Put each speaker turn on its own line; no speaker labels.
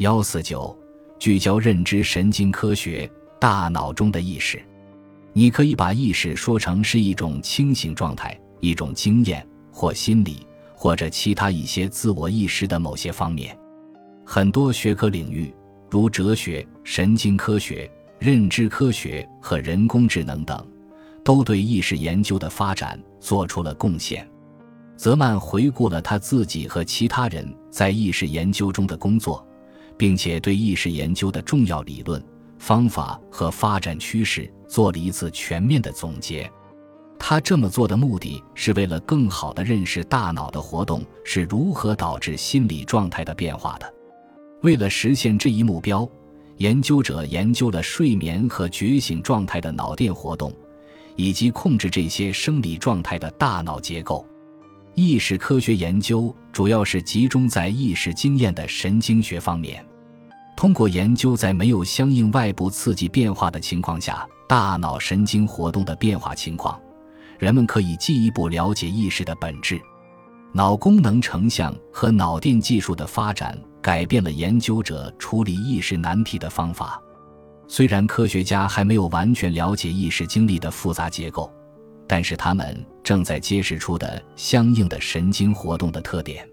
幺四九，聚焦认知神经科学，大脑中的意识。你可以把意识说成是一种清醒状态，一种经验或心理，或者其他一些自我意识的某些方面。很多学科领域，如哲学、神经科学、认知科学和人工智能等，都对意识研究的发展做出了贡献。泽曼回顾了他自己和其他人在意识研究中的工作，并且对意识研究的重要理论。方法和发展趋势做了一次全面的总结。他这么做的目的是为了更好地认识大脑的活动是如何导致心理状态的变化的。为了实现这一目标，研究者研究了睡眠和觉醒状态的脑电活动，以及控制这些生理状态的大脑结构。意识科学研究主要是集中在意识经验的神经学方面。通过研究在没有相应外部刺激变化的情况下，大脑神经活动的变化情况，人们可以进一步了解意识的本质。脑功能成像和脑电技术的发展改变了研究者处理意识难题的方法。虽然科学家还没有完全了解意识经历的复杂结构，但是他们正在揭示出的相应的神经活动的特点。